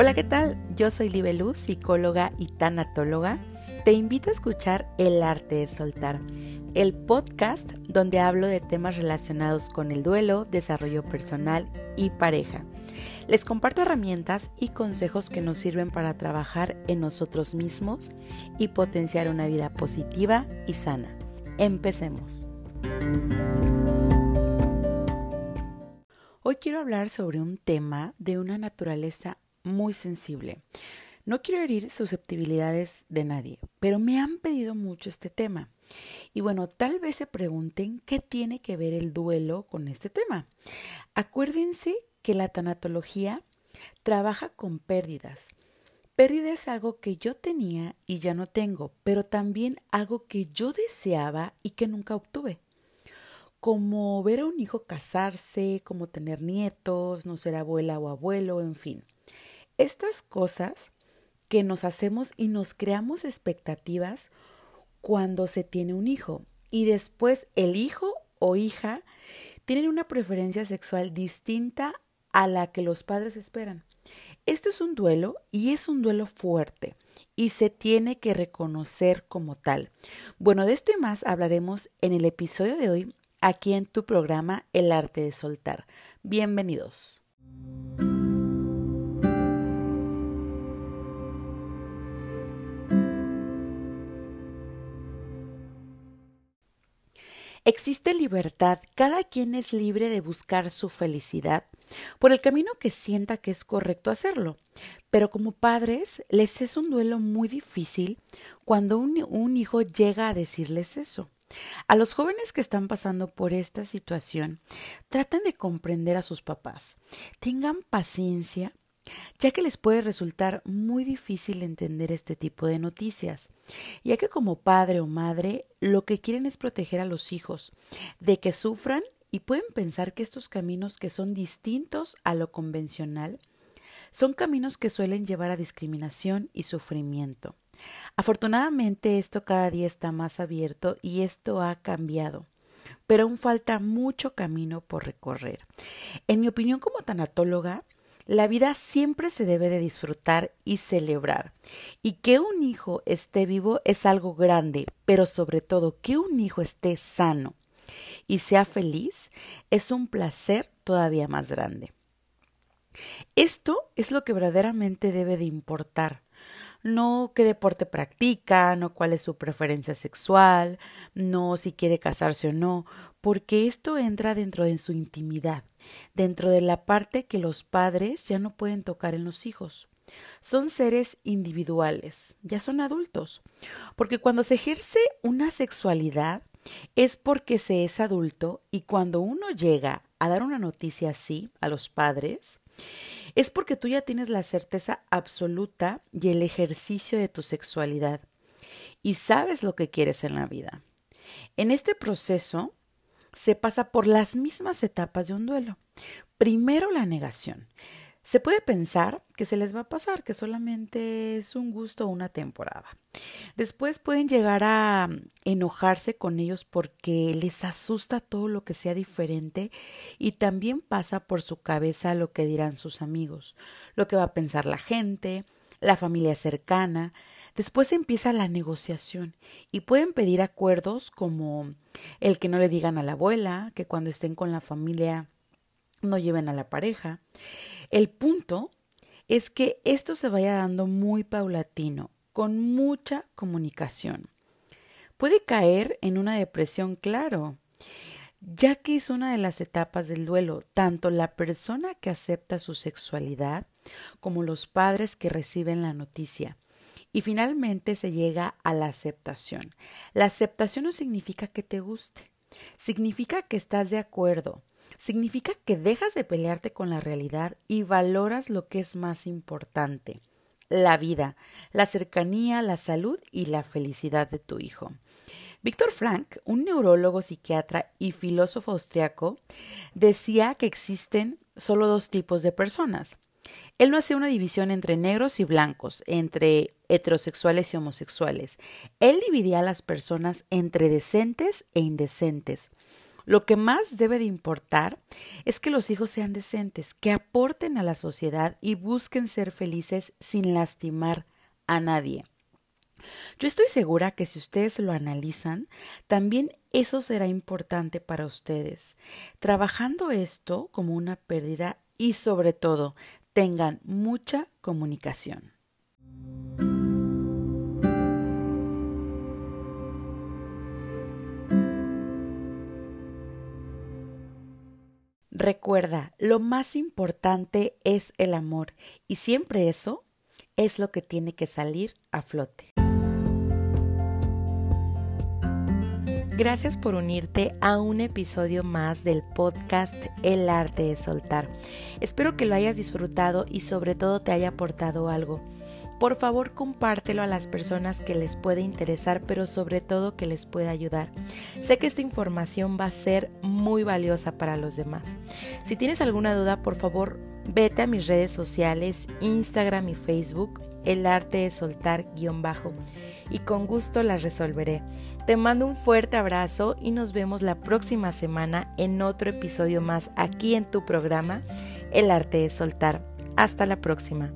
Hola, ¿qué tal? Yo soy Libeluz, psicóloga y tanatóloga. Te invito a escuchar El arte de soltar, el podcast donde hablo de temas relacionados con el duelo, desarrollo personal y pareja. Les comparto herramientas y consejos que nos sirven para trabajar en nosotros mismos y potenciar una vida positiva y sana. Empecemos. Hoy quiero hablar sobre un tema de una naturaleza muy sensible. No quiero herir susceptibilidades de nadie, pero me han pedido mucho este tema. Y bueno, tal vez se pregunten qué tiene que ver el duelo con este tema. Acuérdense que la tanatología trabaja con pérdidas. Pérdida es algo que yo tenía y ya no tengo, pero también algo que yo deseaba y que nunca obtuve. Como ver a un hijo casarse, como tener nietos, no ser abuela o abuelo, en fin. Estas cosas que nos hacemos y nos creamos expectativas cuando se tiene un hijo y después el hijo o hija tienen una preferencia sexual distinta a la que los padres esperan. Esto es un duelo y es un duelo fuerte y se tiene que reconocer como tal. Bueno, de esto y más hablaremos en el episodio de hoy aquí en tu programa El arte de soltar. Bienvenidos. Existe libertad, cada quien es libre de buscar su felicidad por el camino que sienta que es correcto hacerlo. Pero como padres les es un duelo muy difícil cuando un, un hijo llega a decirles eso. A los jóvenes que están pasando por esta situación, traten de comprender a sus papás. Tengan paciencia ya que les puede resultar muy difícil entender este tipo de noticias, ya que como padre o madre lo que quieren es proteger a los hijos de que sufran y pueden pensar que estos caminos que son distintos a lo convencional son caminos que suelen llevar a discriminación y sufrimiento. Afortunadamente esto cada día está más abierto y esto ha cambiado pero aún falta mucho camino por recorrer. En mi opinión como tanatóloga, la vida siempre se debe de disfrutar y celebrar. Y que un hijo esté vivo es algo grande, pero sobre todo que un hijo esté sano y sea feliz es un placer todavía más grande. Esto es lo que verdaderamente debe de importar. No qué deporte practica, no cuál es su preferencia sexual, no si quiere casarse o no, porque esto entra dentro de su intimidad, dentro de la parte que los padres ya no pueden tocar en los hijos. Son seres individuales, ya son adultos, porque cuando se ejerce una sexualidad es porque se es adulto y cuando uno llega a dar una noticia así a los padres, es porque tú ya tienes la certeza absoluta y el ejercicio de tu sexualidad y sabes lo que quieres en la vida. En este proceso se pasa por las mismas etapas de un duelo. Primero la negación. Se puede pensar que se les va a pasar, que solamente es un gusto una temporada. Después pueden llegar a enojarse con ellos porque les asusta todo lo que sea diferente y también pasa por su cabeza lo que dirán sus amigos, lo que va a pensar la gente, la familia cercana, Después empieza la negociación y pueden pedir acuerdos como el que no le digan a la abuela, que cuando estén con la familia no lleven a la pareja. El punto es que esto se vaya dando muy paulatino, con mucha comunicación. Puede caer en una depresión, claro, ya que es una de las etapas del duelo, tanto la persona que acepta su sexualidad como los padres que reciben la noticia. Y finalmente se llega a la aceptación. La aceptación no significa que te guste, significa que estás de acuerdo, significa que dejas de pelearte con la realidad y valoras lo que es más importante, la vida, la cercanía, la salud y la felicidad de tu hijo. Víctor Frank, un neurólogo, psiquiatra y filósofo austriaco, decía que existen solo dos tipos de personas, él no hacía una división entre negros y blancos, entre heterosexuales y homosexuales. Él dividía a las personas entre decentes e indecentes. Lo que más debe de importar es que los hijos sean decentes, que aporten a la sociedad y busquen ser felices sin lastimar a nadie. Yo estoy segura que si ustedes lo analizan, también eso será importante para ustedes, trabajando esto como una pérdida y sobre todo tengan mucha comunicación. Recuerda, lo más importante es el amor y siempre eso es lo que tiene que salir a flote. Gracias por unirte a un episodio más del podcast El arte de soltar. Espero que lo hayas disfrutado y sobre todo te haya aportado algo. Por favor, compártelo a las personas que les puede interesar, pero sobre todo que les pueda ayudar. Sé que esta información va a ser muy valiosa para los demás. Si tienes alguna duda, por favor, vete a mis redes sociales, Instagram y Facebook, el arte de soltar guion bajo, y con gusto las resolveré. Te mando un fuerte abrazo y nos vemos la próxima semana en otro episodio más aquí en tu programa, El arte de soltar. Hasta la próxima.